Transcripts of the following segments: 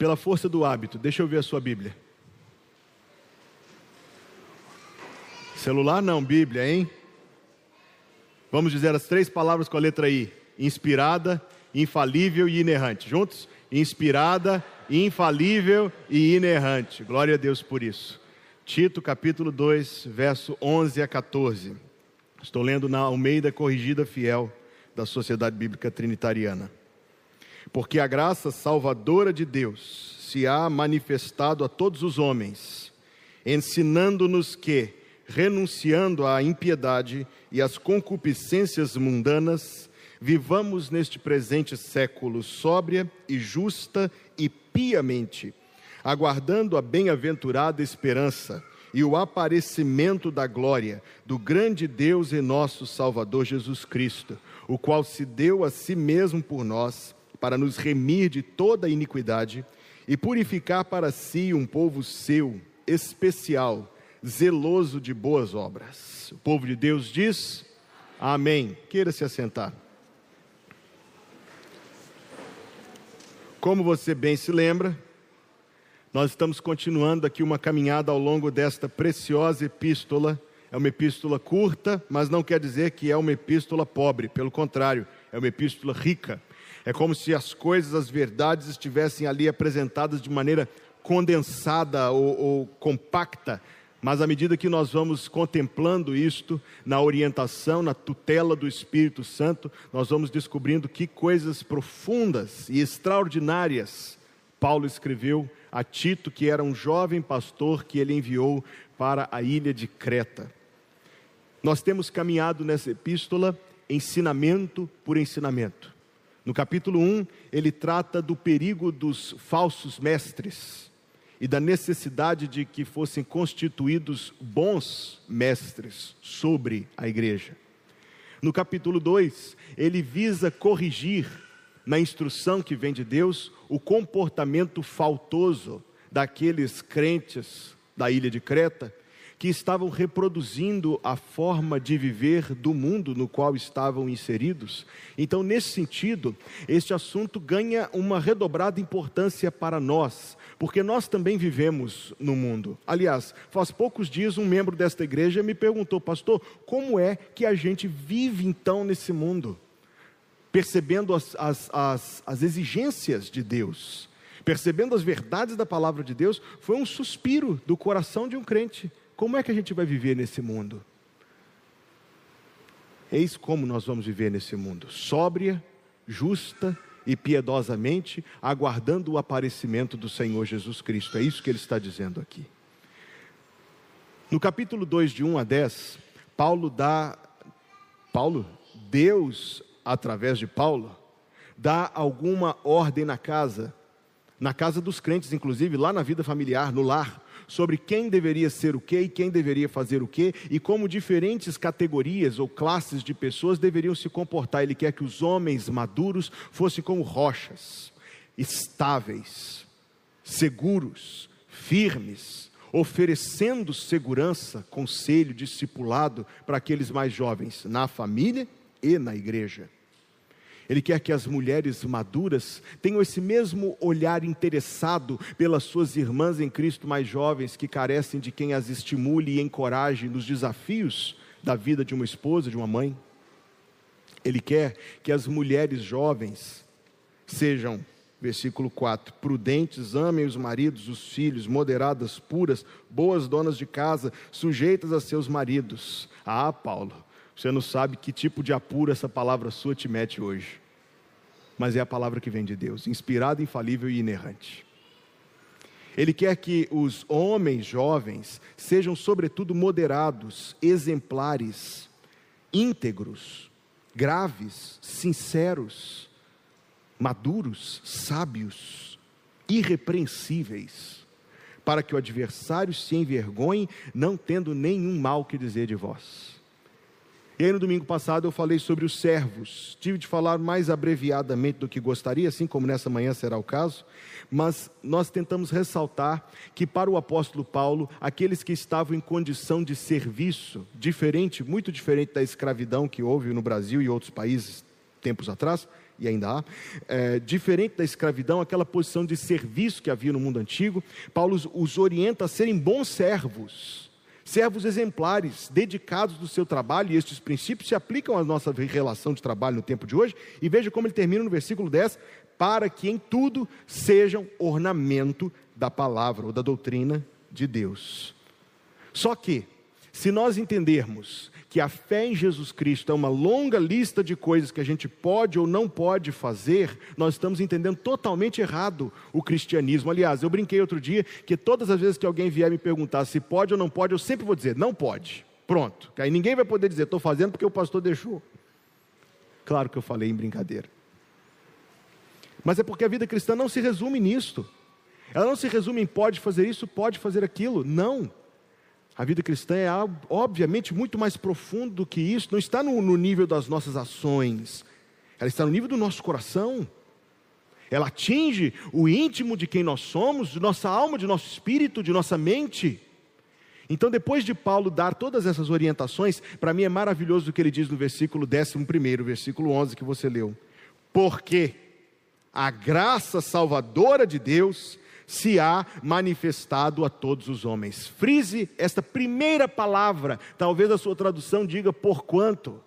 pela força do hábito, deixa eu ver a sua Bíblia. Celular não, Bíblia, hein? Vamos dizer as três palavras com a letra I: inspirada, infalível e inerrante. Juntos? Inspirada, infalível e inerrante. Glória a Deus por isso. Tito capítulo 2, verso 11 a 14. Estou lendo na Almeida Corrigida Fiel da Sociedade Bíblica Trinitariana. Porque a graça salvadora de Deus se há manifestado a todos os homens, ensinando-nos que, renunciando à impiedade e às concupiscências mundanas, vivamos neste presente século sóbria e justa e piamente, aguardando a bem-aventurada esperança e o aparecimento da glória do grande Deus e nosso Salvador Jesus Cristo, o qual se deu a si mesmo por nós para nos remir de toda iniquidade e purificar para si um povo seu, especial, zeloso de boas obras. O povo de Deus diz: Amém. Queira se assentar. Como você bem se lembra, nós estamos continuando aqui uma caminhada ao longo desta preciosa epístola. É uma epístola curta, mas não quer dizer que é uma epístola pobre, pelo contrário, é uma epístola rica. É como se as coisas, as verdades estivessem ali apresentadas de maneira condensada ou, ou compacta, mas à medida que nós vamos contemplando isto, na orientação, na tutela do Espírito Santo, nós vamos descobrindo que coisas profundas e extraordinárias Paulo escreveu a Tito, que era um jovem pastor que ele enviou para a ilha de Creta. Nós temos caminhado nessa epístola ensinamento por ensinamento. No capítulo 1, ele trata do perigo dos falsos mestres e da necessidade de que fossem constituídos bons mestres sobre a igreja. No capítulo 2, ele visa corrigir, na instrução que vem de Deus, o comportamento faltoso daqueles crentes da ilha de Creta que estavam reproduzindo a forma de viver do mundo no qual estavam inseridos. Então, nesse sentido, este assunto ganha uma redobrada importância para nós, porque nós também vivemos no mundo. Aliás, faz poucos dias um membro desta igreja me perguntou, pastor, como é que a gente vive então nesse mundo? Percebendo as, as, as, as exigências de Deus, percebendo as verdades da palavra de Deus, foi um suspiro do coração de um crente. Como é que a gente vai viver nesse mundo? Eis como nós vamos viver nesse mundo: sóbria, justa e piedosamente, aguardando o aparecimento do Senhor Jesus Cristo. É isso que ele está dizendo aqui. No capítulo 2, de 1 a 10, Paulo dá. Paulo, Deus, através de Paulo, dá alguma ordem na casa, na casa dos crentes, inclusive, lá na vida familiar, no lar sobre quem deveria ser o que e quem deveria fazer o que e como diferentes categorias ou classes de pessoas deveriam se comportar. Ele quer que os homens maduros fossem como rochas, estáveis, seguros, firmes, oferecendo segurança, conselho, discipulado para aqueles mais jovens na família e na igreja. Ele quer que as mulheres maduras tenham esse mesmo olhar interessado pelas suas irmãs em Cristo mais jovens, que carecem de quem as estimule e encoraje nos desafios da vida de uma esposa, de uma mãe. Ele quer que as mulheres jovens sejam, versículo 4, prudentes, amem os maridos, os filhos, moderadas, puras, boas donas de casa, sujeitas a seus maridos. Ah, Paulo, você não sabe que tipo de apuro essa palavra sua te mete hoje. Mas é a palavra que vem de Deus, inspirada, infalível e inerrante. Ele quer que os homens jovens sejam, sobretudo, moderados, exemplares, íntegros, graves, sinceros, maduros, sábios, irrepreensíveis, para que o adversário se envergonhe, não tendo nenhum mal que dizer de vós. E aí no domingo passado eu falei sobre os servos. Tive de falar mais abreviadamente do que gostaria, assim como nessa manhã será o caso, mas nós tentamos ressaltar que para o apóstolo Paulo, aqueles que estavam em condição de serviço, diferente, muito diferente da escravidão que houve no Brasil e outros países tempos atrás, e ainda há, é, diferente da escravidão, aquela posição de serviço que havia no mundo antigo, Paulo os orienta a serem bons servos, servos exemplares, dedicados do seu trabalho, e estes princípios se aplicam à nossa relação de trabalho no tempo de hoje, e veja como ele termina no versículo 10: para que em tudo sejam ornamento da palavra ou da doutrina de Deus. Só que, se nós entendermos que a fé em Jesus Cristo é uma longa lista de coisas que a gente pode ou não pode fazer, nós estamos entendendo totalmente errado o cristianismo. Aliás, eu brinquei outro dia que todas as vezes que alguém vier me perguntar se pode ou não pode, eu sempre vou dizer, não pode. Pronto. Aí ninguém vai poder dizer, estou fazendo porque o pastor deixou. Claro que eu falei em brincadeira. Mas é porque a vida cristã não se resume nisto. Ela não se resume em pode fazer isso, pode fazer aquilo. Não. A vida cristã é obviamente muito mais profundo do que isso, não está no, no nível das nossas ações, ela está no nível do nosso coração. Ela atinge o íntimo de quem nós somos, de nossa alma, de nosso espírito, de nossa mente. Então, depois de Paulo dar todas essas orientações, para mim é maravilhoso o que ele diz no versículo 11, versículo 11 que você leu. Porque a graça salvadora de Deus se há manifestado a todos os homens. Frise esta primeira palavra, talvez a sua tradução diga por quanto.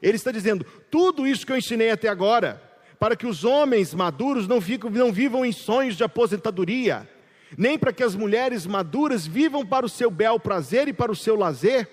Ele está dizendo: tudo isso que eu ensinei até agora, para que os homens maduros não, não vivam em sonhos de aposentadoria, nem para que as mulheres maduras vivam para o seu bel prazer e para o seu lazer,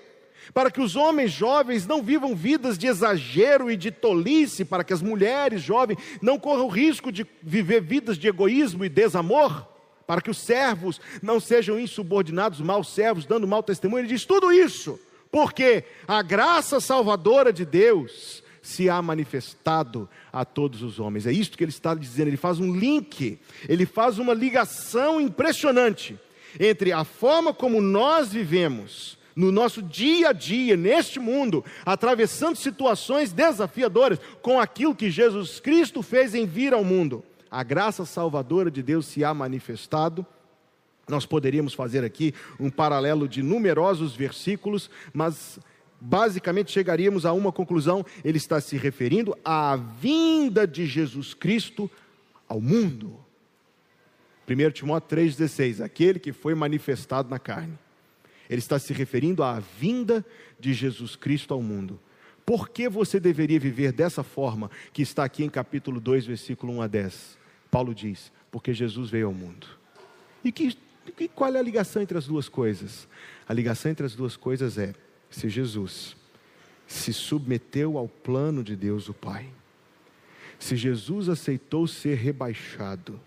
para que os homens jovens não vivam vidas de exagero e de tolice, para que as mulheres jovens não corram o risco de viver vidas de egoísmo e desamor, para que os servos não sejam insubordinados, maus servos, dando mau testemunho. Ele diz tudo isso, porque a graça salvadora de Deus se há manifestado a todos os homens. É isto que ele está dizendo. Ele faz um link, ele faz uma ligação impressionante entre a forma como nós vivemos no nosso dia a dia, neste mundo, atravessando situações desafiadoras, com aquilo que Jesus Cristo fez em vir ao mundo. A graça salvadora de Deus se há manifestado. Nós poderíamos fazer aqui um paralelo de numerosos versículos, mas basicamente chegaríamos a uma conclusão: ele está se referindo à vinda de Jesus Cristo ao mundo. 1 Timóteo 3,16: aquele que foi manifestado na carne ele está se referindo à vinda de Jesus Cristo ao mundo. Por que você deveria viver dessa forma que está aqui em capítulo 2, versículo 1 a 10? Paulo diz: porque Jesus veio ao mundo. E que, qual é a ligação entre as duas coisas? A ligação entre as duas coisas é: se Jesus se submeteu ao plano de Deus o Pai, se Jesus aceitou ser rebaixado,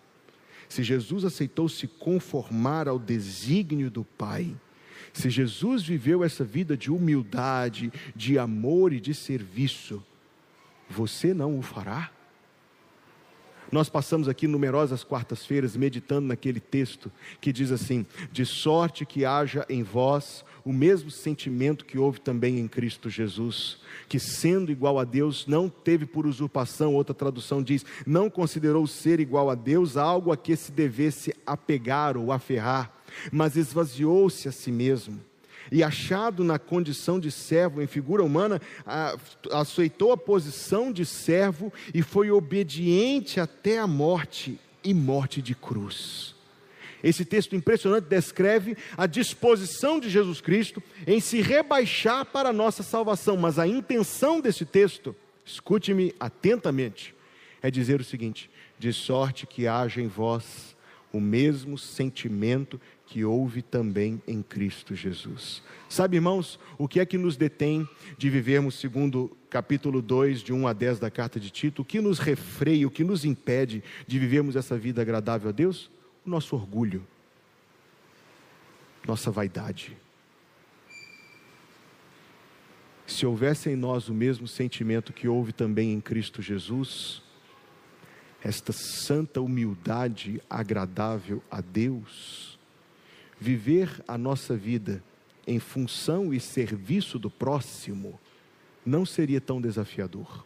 se Jesus aceitou se conformar ao desígnio do Pai, se Jesus viveu essa vida de humildade, de amor e de serviço, você não o fará? Nós passamos aqui numerosas quartas-feiras meditando naquele texto que diz assim: de sorte que haja em vós o mesmo sentimento que houve também em Cristo Jesus, que sendo igual a Deus, não teve por usurpação, outra tradução diz, não considerou ser igual a Deus algo a que se devesse apegar ou aferrar mas esvaziou-se a si mesmo. E achado na condição de servo, em figura humana, aceitou a posição de servo e foi obediente até a morte e morte de cruz. Esse texto impressionante descreve a disposição de Jesus Cristo em se rebaixar para a nossa salvação, mas a intenção desse texto, escute-me atentamente, é dizer o seguinte: de sorte que haja em vós o mesmo sentimento que houve também em Cristo Jesus. Sabe, irmãos, o que é que nos detém de vivermos segundo capítulo 2, de 1 a 10 da carta de Tito? O que nos refreia, o que nos impede de vivermos essa vida agradável a Deus? O nosso orgulho, nossa vaidade. Se houvesse em nós o mesmo sentimento que houve também em Cristo Jesus, esta santa humildade agradável a Deus, viver a nossa vida em função e serviço do próximo não seria tão desafiador.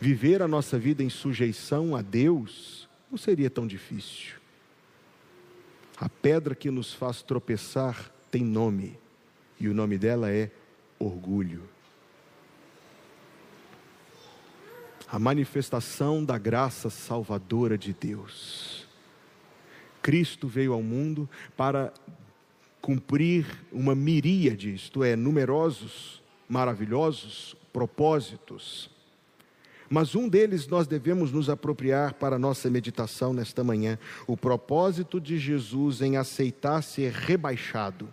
Viver a nossa vida em sujeição a Deus não seria tão difícil. A pedra que nos faz tropeçar tem nome, e o nome dela é orgulho. a manifestação da graça salvadora de Deus. Cristo veio ao mundo para cumprir uma miríade, isto é, numerosos, maravilhosos propósitos. Mas um deles nós devemos nos apropriar para a nossa meditação nesta manhã: o propósito de Jesus em aceitar ser rebaixado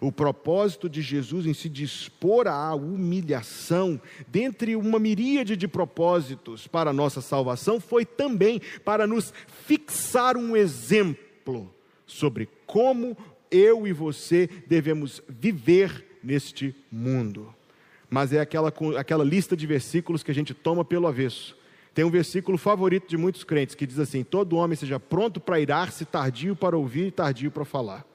o propósito de Jesus em se dispor à humilhação, dentre uma miríade de propósitos para a nossa salvação, foi também para nos fixar um exemplo sobre como eu e você devemos viver neste mundo. Mas é aquela, aquela lista de versículos que a gente toma pelo avesso. Tem um versículo favorito de muitos crentes que diz assim: Todo homem seja pronto para irar-se, tardio para ouvir e tardio para falar.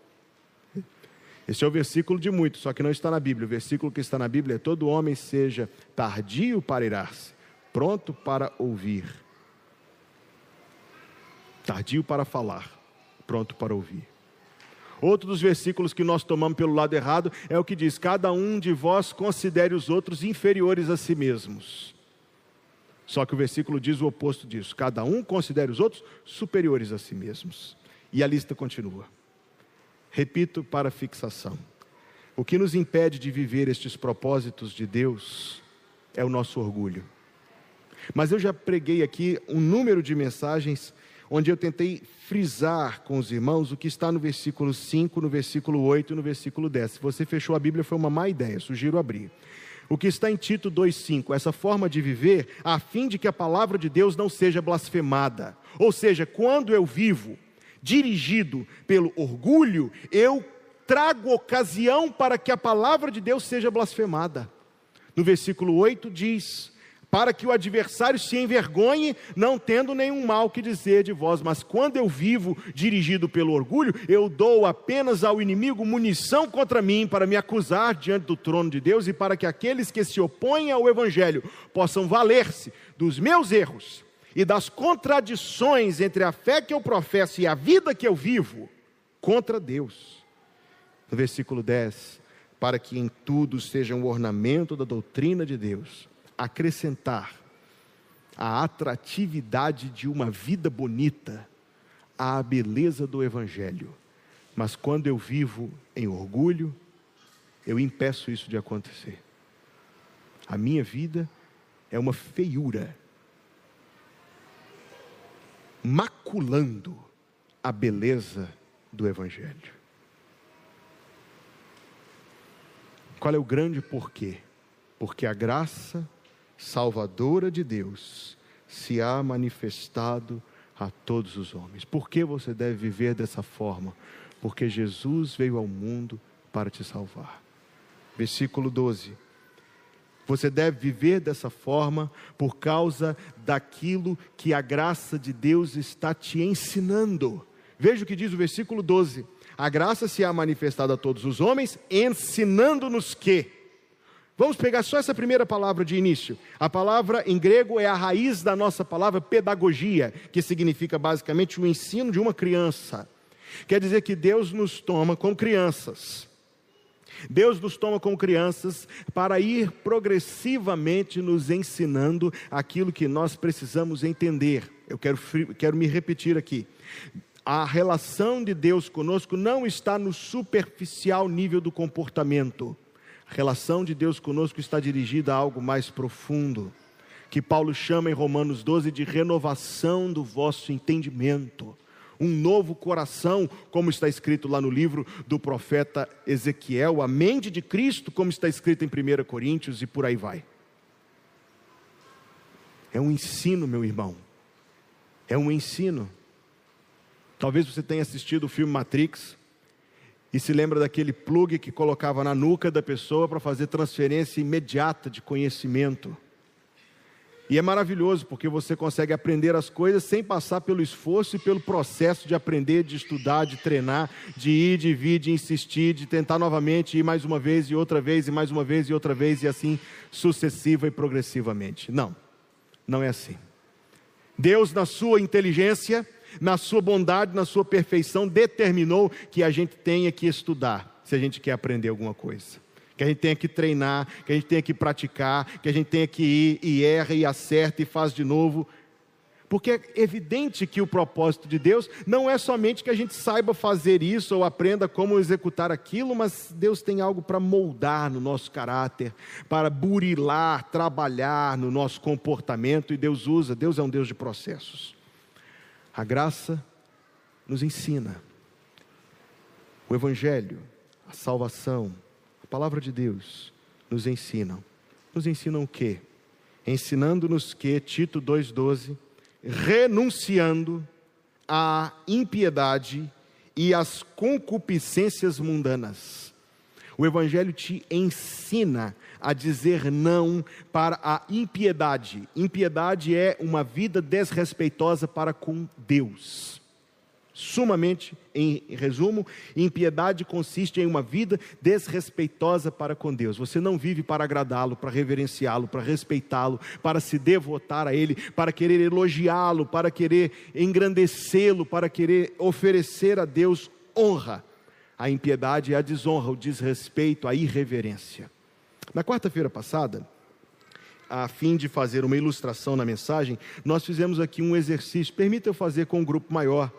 Esse é o versículo de muitos, só que não está na Bíblia. O versículo que está na Bíblia é: todo homem seja tardio para irar-se, pronto para ouvir, tardio para falar, pronto para ouvir. Outro dos versículos que nós tomamos pelo lado errado é o que diz: Cada um de vós considere os outros inferiores a si mesmos. Só que o versículo diz o oposto disso: Cada um considere os outros superiores a si mesmos. E a lista continua. Repito para fixação: o que nos impede de viver estes propósitos de Deus é o nosso orgulho. Mas eu já preguei aqui um número de mensagens onde eu tentei frisar com os irmãos o que está no versículo 5, no versículo 8 e no versículo 10. Se você fechou a Bíblia, foi uma má ideia, sugiro abrir. O que está em Tito 2,5, essa forma de viver, a fim de que a palavra de Deus não seja blasfemada. Ou seja, quando eu vivo dirigido pelo orgulho, eu trago ocasião para que a palavra de Deus seja blasfemada. No versículo 8 diz: Para que o adversário se envergonhe, não tendo nenhum mal que dizer de vós, mas quando eu vivo dirigido pelo orgulho, eu dou apenas ao inimigo munição contra mim para me acusar diante do trono de Deus e para que aqueles que se opõem ao evangelho possam valer-se dos meus erros e das contradições entre a fé que eu professo e a vida que eu vivo contra Deus. No versículo 10, para que em tudo seja um ornamento da doutrina de Deus, acrescentar a atratividade de uma vida bonita à beleza do Evangelho. Mas quando eu vivo em orgulho, eu impeço isso de acontecer. A minha vida é uma feiura maculando a beleza do Evangelho. Qual é o grande porquê? Porque a graça salvadora de Deus se há manifestado a todos os homens. Por que você deve viver dessa forma? Porque Jesus veio ao mundo para te salvar. Versículo 12. Você deve viver dessa forma por causa daquilo que a graça de Deus está te ensinando. Veja o que diz o versículo 12: A graça se há manifestado a todos os homens, ensinando-nos que. Vamos pegar só essa primeira palavra de início. A palavra em grego é a raiz da nossa palavra pedagogia, que significa basicamente o ensino de uma criança. Quer dizer que Deus nos toma como crianças Deus nos toma como crianças para ir progressivamente nos ensinando aquilo que nós precisamos entender. Eu quero, quero me repetir aqui. A relação de Deus conosco não está no superficial nível do comportamento. A relação de Deus conosco está dirigida a algo mais profundo, que Paulo chama em Romanos 12 de renovação do vosso entendimento um novo coração, como está escrito lá no livro do profeta Ezequiel, a mente de Cristo, como está escrito em 1 Coríntios e por aí vai. É um ensino, meu irmão. É um ensino. Talvez você tenha assistido o filme Matrix e se lembra daquele plug que colocava na nuca da pessoa para fazer transferência imediata de conhecimento. E é maravilhoso porque você consegue aprender as coisas sem passar pelo esforço e pelo processo de aprender, de estudar, de treinar, de ir, de vir, de insistir, de tentar novamente, ir mais uma vez e outra vez e mais uma vez e outra vez e assim sucessiva e progressivamente. Não, não é assim. Deus, na sua inteligência, na sua bondade, na sua perfeição, determinou que a gente tenha que estudar se a gente quer aprender alguma coisa. Que a gente tenha que treinar, que a gente tenha que praticar, que a gente tenha que ir e erra e acerta e faz de novo. Porque é evidente que o propósito de Deus não é somente que a gente saiba fazer isso ou aprenda como executar aquilo, mas Deus tem algo para moldar no nosso caráter, para burilar, trabalhar no nosso comportamento, e Deus usa, Deus é um Deus de processos. A graça nos ensina. O Evangelho, a salvação, palavra de Deus nos ensinam. Nos ensinam o quê? Ensinando-nos que, Tito 2,12, renunciando à impiedade e às concupiscências mundanas. O Evangelho te ensina a dizer não para a impiedade. Impiedade é uma vida desrespeitosa para com Deus. Sumamente, em resumo, impiedade consiste em uma vida desrespeitosa para com Deus. Você não vive para agradá-lo, para reverenciá-lo, para respeitá-lo, para se devotar a Ele, para querer elogiá-lo, para querer engrandecê-lo, para querer oferecer a Deus honra. A impiedade é a desonra, o desrespeito, a irreverência. Na quarta-feira passada, a fim de fazer uma ilustração na mensagem, nós fizemos aqui um exercício. Permita eu fazer com um grupo maior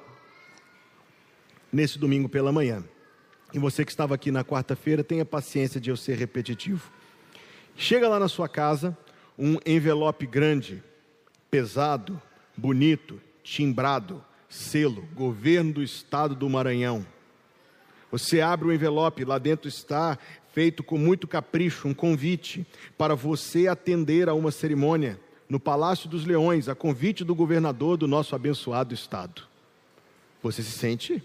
nesse domingo pela manhã. E você que estava aqui na quarta-feira, tenha paciência de eu ser repetitivo. Chega lá na sua casa, um envelope grande, pesado, bonito, timbrado, selo, governo do estado do Maranhão. Você abre o envelope, lá dentro está feito com muito capricho um convite para você atender a uma cerimônia no Palácio dos Leões, a convite do governador do nosso abençoado estado. Você se sente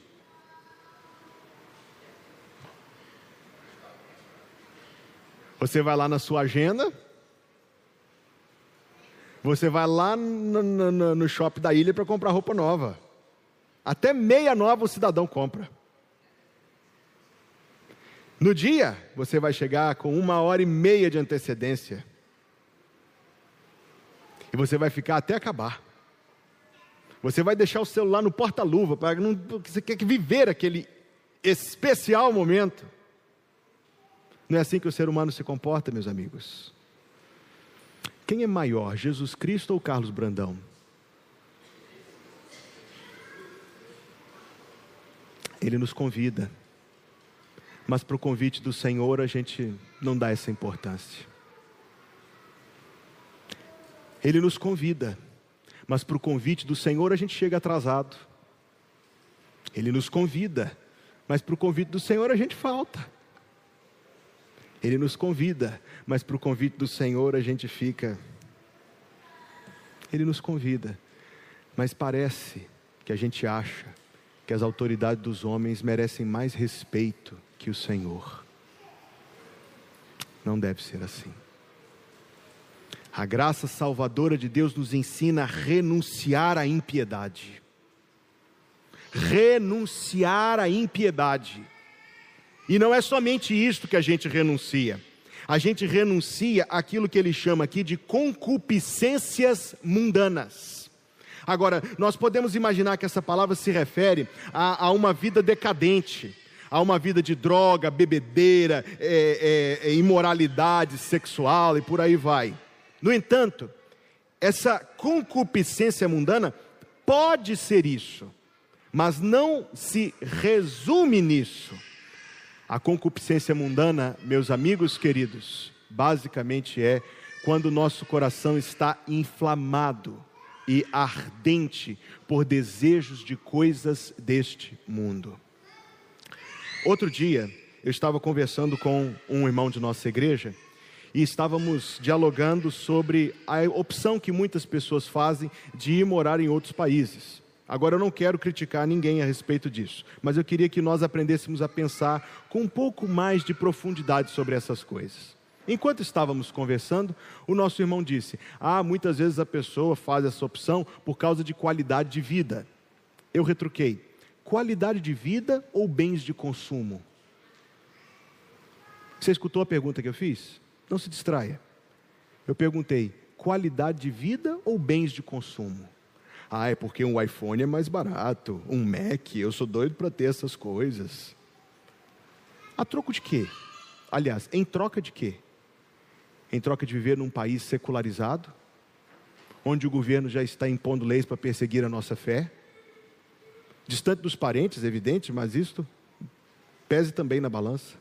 Você vai lá na sua agenda, você vai lá no, no, no shopping da ilha para comprar roupa nova. Até meia nova o cidadão compra. No dia, você vai chegar com uma hora e meia de antecedência. E você vai ficar até acabar. Você vai deixar o celular no porta-luva, porque você quer viver aquele especial momento. Não é assim que o ser humano se comporta, meus amigos? Quem é maior, Jesus Cristo ou Carlos Brandão? Ele nos convida, mas para o convite do Senhor a gente não dá essa importância. Ele nos convida, mas para o convite do Senhor a gente chega atrasado. Ele nos convida, mas para o convite do Senhor a gente falta. Ele nos convida, mas para o convite do Senhor a gente fica. Ele nos convida, mas parece que a gente acha que as autoridades dos homens merecem mais respeito que o Senhor. Não deve ser assim. A graça salvadora de Deus nos ensina a renunciar à impiedade. Renunciar à impiedade. E não é somente isto que a gente renuncia. A gente renuncia aquilo que ele chama aqui de concupiscências mundanas. Agora, nós podemos imaginar que essa palavra se refere a, a uma vida decadente, a uma vida de droga, bebedeira, é, é, é, imoralidade sexual e por aí vai. No entanto, essa concupiscência mundana pode ser isso, mas não se resume nisso. A concupiscência mundana, meus amigos queridos, basicamente é quando o nosso coração está inflamado e ardente por desejos de coisas deste mundo. Outro dia, eu estava conversando com um irmão de nossa igreja e estávamos dialogando sobre a opção que muitas pessoas fazem de ir morar em outros países. Agora eu não quero criticar ninguém a respeito disso, mas eu queria que nós aprendêssemos a pensar com um pouco mais de profundidade sobre essas coisas. Enquanto estávamos conversando, o nosso irmão disse: Ah, muitas vezes a pessoa faz essa opção por causa de qualidade de vida. Eu retruquei: qualidade de vida ou bens de consumo? Você escutou a pergunta que eu fiz? Não se distraia. Eu perguntei: qualidade de vida ou bens de consumo? Ah, é porque um iPhone é mais barato, um Mac, eu sou doido para ter essas coisas. A troco de quê? Aliás, em troca de quê? Em troca de viver num país secularizado, onde o governo já está impondo leis para perseguir a nossa fé, distante dos parentes, evidente, mas isto pese também na balança.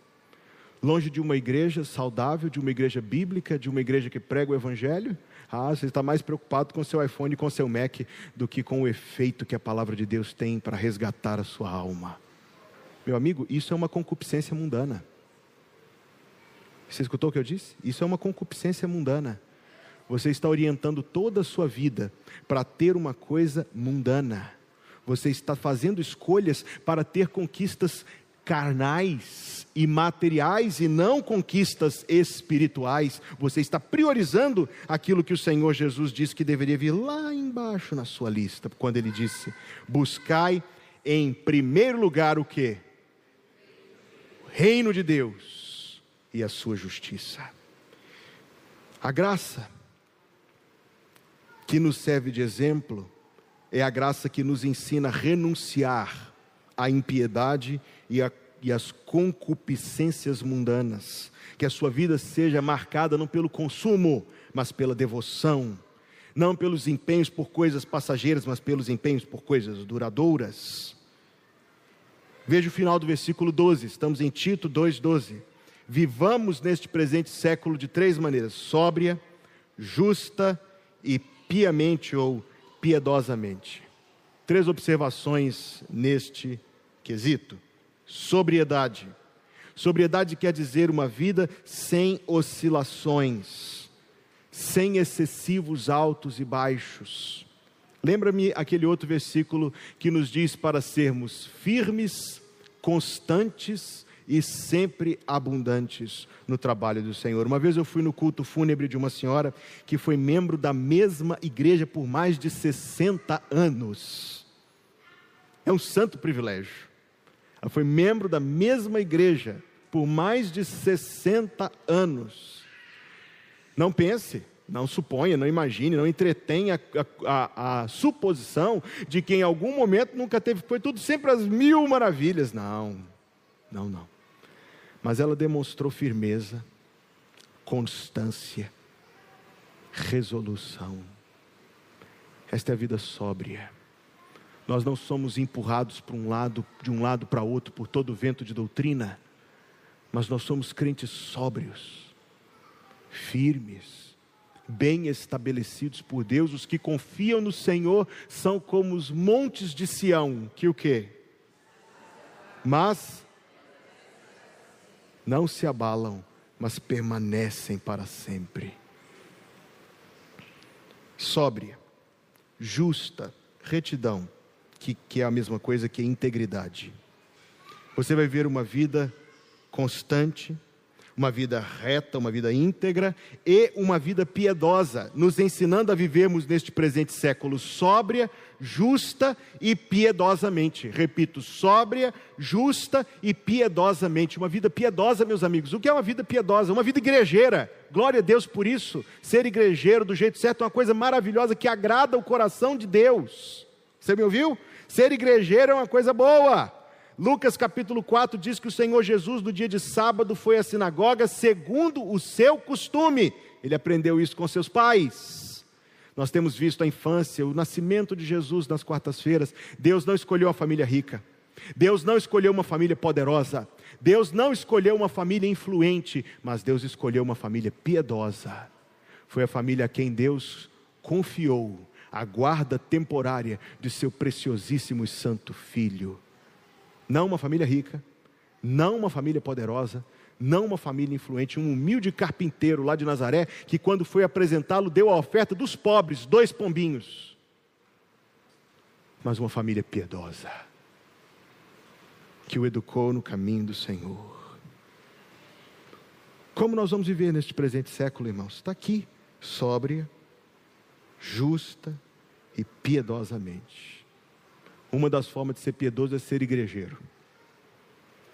Longe de uma igreja saudável, de uma igreja bíblica, de uma igreja que prega o evangelho, ah, você está mais preocupado com seu iPhone e com seu Mac do que com o efeito que a palavra de Deus tem para resgatar a sua alma. Meu amigo, isso é uma concupiscência mundana. Você escutou o que eu disse? Isso é uma concupiscência mundana. Você está orientando toda a sua vida para ter uma coisa mundana. Você está fazendo escolhas para ter conquistas carnais e materiais e não conquistas espirituais. Você está priorizando aquilo que o Senhor Jesus disse que deveria vir lá embaixo na sua lista, quando ele disse: "Buscai em primeiro lugar o que? O reino de Deus e a sua justiça." A graça que nos serve de exemplo é a graça que nos ensina a renunciar à impiedade e, a, e as concupiscências mundanas. Que a sua vida seja marcada não pelo consumo, mas pela devoção. Não pelos empenhos por coisas passageiras, mas pelos empenhos por coisas duradouras. Veja o final do versículo 12, estamos em Tito 2,12. Vivamos neste presente século de três maneiras: sóbria, justa e piamente ou piedosamente. Três observações neste quesito sobriedade. Sobriedade quer dizer uma vida sem oscilações, sem excessivos altos e baixos. Lembra-me aquele outro versículo que nos diz para sermos firmes, constantes e sempre abundantes no trabalho do Senhor. Uma vez eu fui no culto fúnebre de uma senhora que foi membro da mesma igreja por mais de 60 anos. É um santo privilégio. Ela foi membro da mesma igreja por mais de 60 anos. Não pense, não suponha, não imagine, não entretenha a, a, a, suposição de que em algum momento nunca teve, foi tudo sempre as mil maravilhas. Não, não, não. Mas ela demonstrou firmeza, constância, resolução. Esta é a vida sóbria. Nós não somos empurrados para um lado, de um lado para outro por todo o vento de doutrina, mas nós somos crentes sóbrios, firmes, bem estabelecidos por Deus. Os que confiam no Senhor são como os montes de Sião, que o quê? Mas não se abalam, mas permanecem para sempre. Sóbria, justa, retidão que, que é a mesma coisa que integridade. Você vai ver uma vida constante, uma vida reta, uma vida íntegra e uma vida piedosa, nos ensinando a vivermos neste presente século sóbria, justa e piedosamente. Repito, sóbria, justa e piedosamente. Uma vida piedosa, meus amigos. O que é uma vida piedosa? Uma vida igrejeira. Glória a Deus por isso. Ser igrejeiro do jeito certo é uma coisa maravilhosa que agrada o coração de Deus. Você me ouviu? Ser igrejeiro é uma coisa boa. Lucas capítulo 4 diz que o Senhor Jesus, no dia de sábado, foi à sinagoga segundo o seu costume. Ele aprendeu isso com seus pais. Nós temos visto a infância, o nascimento de Jesus nas quartas-feiras. Deus não escolheu uma família rica. Deus não escolheu uma família poderosa. Deus não escolheu uma família influente, mas Deus escolheu uma família piedosa. Foi a família a quem Deus confiou a guarda temporária de seu preciosíssimo e santo filho. Não uma família rica, não uma família poderosa, não uma família influente, um humilde carpinteiro lá de Nazaré, que quando foi apresentá-lo deu a oferta dos pobres, dois pombinhos. Mas uma família piedosa, que o educou no caminho do Senhor. Como nós vamos viver neste presente século, irmãos? Está aqui, sóbria, justa e piedosamente. Uma das formas de ser piedoso é ser igrejeiro.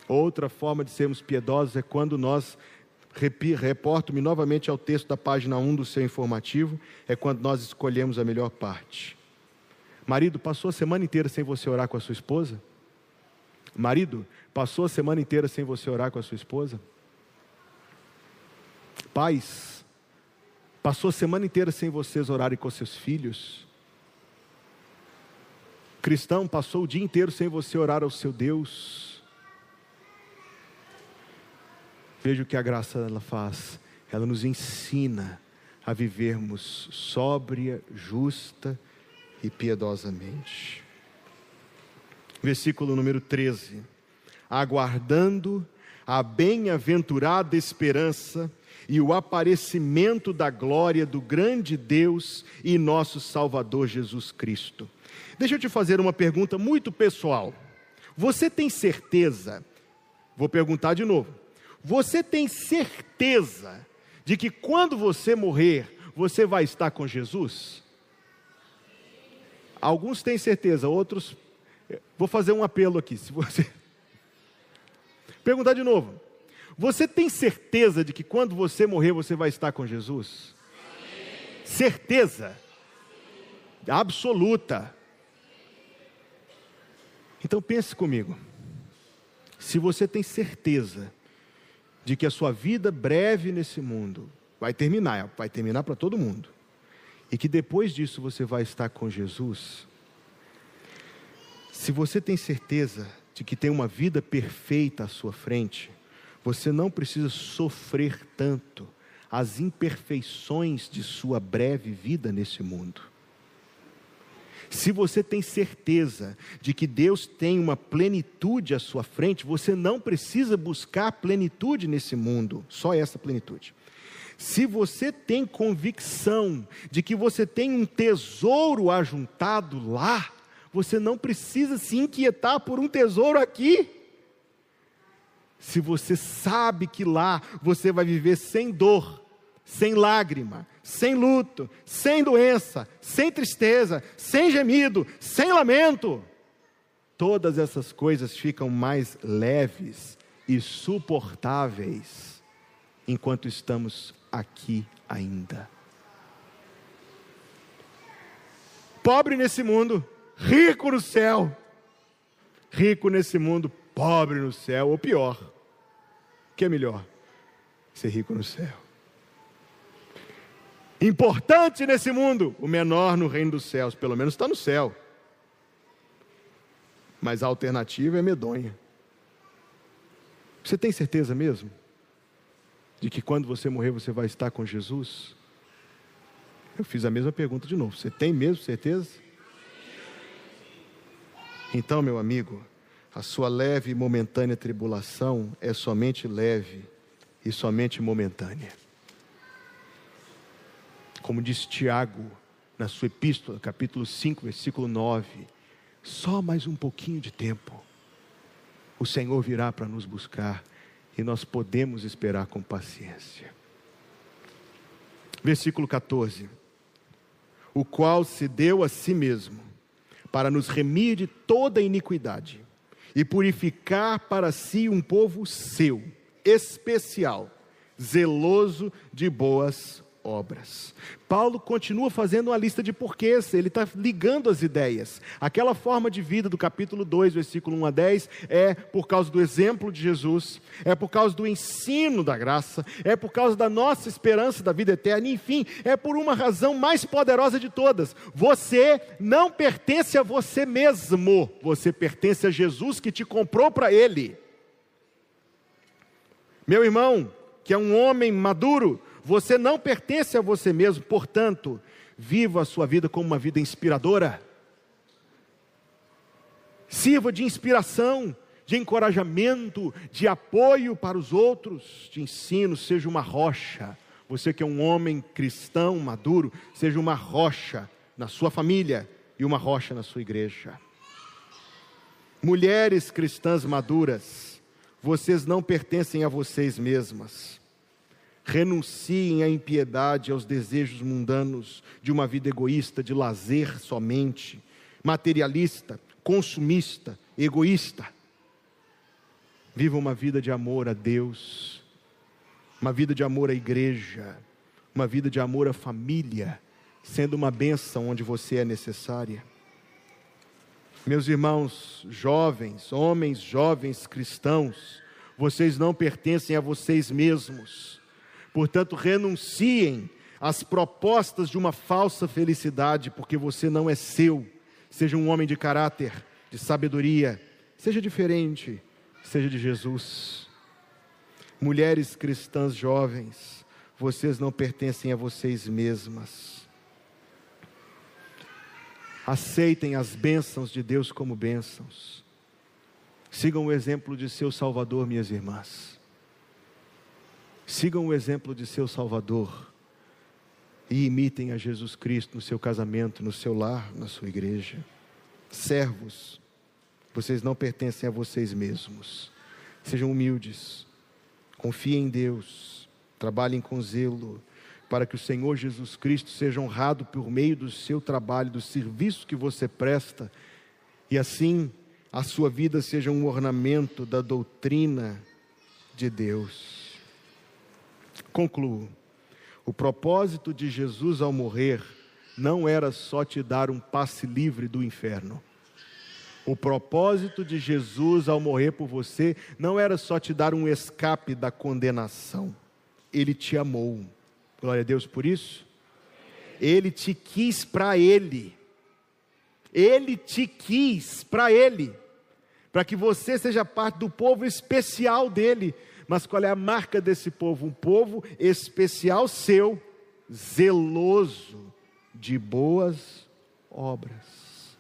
Outra forma de sermos piedosos é quando nós, reporto-me novamente ao texto da página 1 do seu informativo, é quando nós escolhemos a melhor parte. Marido, passou a semana inteira sem você orar com a sua esposa? Marido, passou a semana inteira sem você orar com a sua esposa? Pais, passou a semana inteira sem vocês orarem com seus filhos. Cristão, passou o dia inteiro sem você orar ao seu Deus. Veja o que a graça ela faz. Ela nos ensina a vivermos sóbria, justa e piedosamente. Versículo número 13. Aguardando a bem-aventurada esperança e o aparecimento da glória do grande Deus e nosso Salvador Jesus Cristo. Deixa eu te fazer uma pergunta muito pessoal. Você tem certeza? Vou perguntar de novo. Você tem certeza de que quando você morrer, você vai estar com Jesus? Alguns têm certeza, outros. Vou fazer um apelo aqui. Se você. Perguntar de novo. Você tem certeza de que quando você morrer você vai estar com Jesus? Sim. Certeza? Absoluta. Então pense comigo. Se você tem certeza de que a sua vida breve nesse mundo vai terminar, vai terminar para todo mundo, e que depois disso você vai estar com Jesus, se você tem certeza de que tem uma vida perfeita à sua frente, você não precisa sofrer tanto as imperfeições de sua breve vida nesse mundo. Se você tem certeza de que Deus tem uma plenitude à sua frente, você não precisa buscar plenitude nesse mundo, só essa plenitude. Se você tem convicção de que você tem um tesouro ajuntado lá, você não precisa se inquietar por um tesouro aqui se você sabe que lá você vai viver sem dor, sem lágrima, sem luto, sem doença, sem tristeza, sem gemido, sem lamento, todas essas coisas ficam mais leves e suportáveis enquanto estamos aqui ainda. Pobre nesse mundo, rico no céu. Rico nesse mundo, pobre no céu, ou pior que é melhor? Ser rico no céu. Importante nesse mundo, o menor no reino dos céus, pelo menos está no céu. Mas a alternativa é medonha. Você tem certeza mesmo? De que quando você morrer você vai estar com Jesus? Eu fiz a mesma pergunta de novo. Você tem mesmo certeza? Então, meu amigo, a sua leve e momentânea tribulação é somente leve e somente momentânea. Como diz Tiago na sua epístola, capítulo 5, versículo 9: só mais um pouquinho de tempo, o Senhor virá para nos buscar e nós podemos esperar com paciência. Versículo 14: O qual se deu a si mesmo para nos remir de toda iniquidade e purificar para si um povo seu, especial, zeloso de boas obras. Paulo continua fazendo uma lista de porquês, ele está ligando as ideias. Aquela forma de vida do capítulo 2, versículo 1 a 10, é por causa do exemplo de Jesus, é por causa do ensino da graça, é por causa da nossa esperança da vida eterna, enfim, é por uma razão mais poderosa de todas. Você não pertence a você mesmo, você pertence a Jesus que te comprou para Ele. Meu irmão, que é um homem maduro, você não pertence a você mesmo, portanto, viva a sua vida como uma vida inspiradora. Sirva de inspiração, de encorajamento, de apoio para os outros, de ensino, seja uma rocha. Você que é um homem cristão maduro, seja uma rocha na sua família e uma rocha na sua igreja. Mulheres cristãs maduras, vocês não pertencem a vocês mesmas renunciem à impiedade, aos desejos mundanos de uma vida egoísta, de lazer somente, materialista, consumista, egoísta. Viva uma vida de amor a Deus, uma vida de amor à igreja, uma vida de amor à família, sendo uma bênção onde você é necessária. Meus irmãos jovens, homens jovens cristãos, vocês não pertencem a vocês mesmos Portanto, renunciem às propostas de uma falsa felicidade, porque você não é seu. Seja um homem de caráter, de sabedoria, seja diferente, seja de Jesus. Mulheres cristãs jovens, vocês não pertencem a vocês mesmas. Aceitem as bênçãos de Deus como bênçãos. Sigam o exemplo de seu Salvador, minhas irmãs. Sigam o exemplo de seu Salvador e imitem a Jesus Cristo no seu casamento, no seu lar, na sua igreja. Servos, vocês não pertencem a vocês mesmos. Sejam humildes, confiem em Deus, trabalhem com zelo, para que o Senhor Jesus Cristo seja honrado por meio do seu trabalho, do serviço que você presta, e assim a sua vida seja um ornamento da doutrina de Deus. Concluo. O propósito de Jesus ao morrer não era só te dar um passe livre do inferno. O propósito de Jesus ao morrer por você não era só te dar um escape da condenação. Ele te amou. Glória a Deus por isso. Ele te quis para Ele. Ele te quis para Ele. Para que você seja parte do povo especial dele. Mas qual é a marca desse povo? Um povo especial seu, zeloso de boas obras.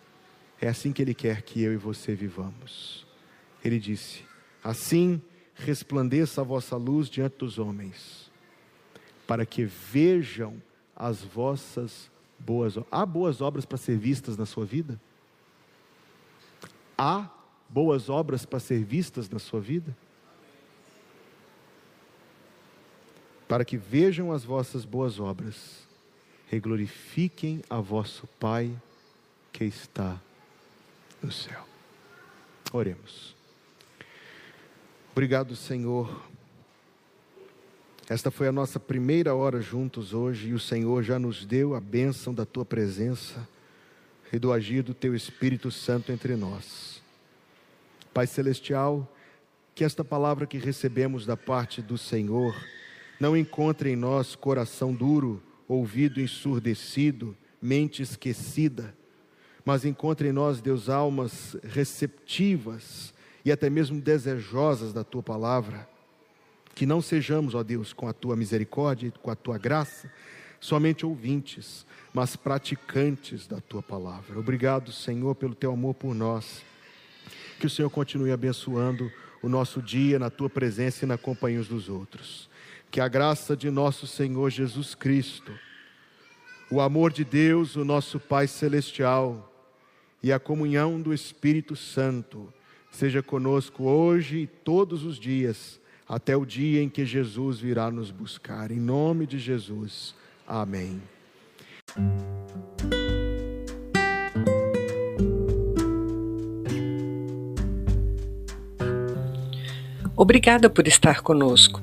É assim que Ele quer que eu e você vivamos. Ele disse: Assim resplandeça a vossa luz diante dos homens, para que vejam as vossas boas obras. Há boas obras para ser vistas na sua vida? Há boas obras para ser vistas na sua vida? Para que vejam as vossas boas obras e glorifiquem a vosso Pai que está no céu. Oremos. Obrigado, Senhor. Esta foi a nossa primeira hora juntos hoje e o Senhor já nos deu a bênção da tua presença e do agir do teu Espírito Santo entre nós. Pai Celestial, que esta palavra que recebemos da parte do Senhor, não encontre em nós coração duro, ouvido ensurdecido, mente esquecida, mas encontre em nós, Deus, almas receptivas e até mesmo desejosas da tua palavra. Que não sejamos, ó Deus, com a tua misericórdia e com a tua graça, somente ouvintes, mas praticantes da tua palavra. Obrigado, Senhor, pelo teu amor por nós. Que o Senhor continue abençoando o nosso dia na tua presença e na companhia dos outros que a graça de nosso Senhor Jesus Cristo, o amor de Deus, o nosso Pai Celestial, e a comunhão do Espírito Santo seja conosco hoje e todos os dias, até o dia em que Jesus virá nos buscar. Em nome de Jesus. Amém. Obrigada por estar conosco.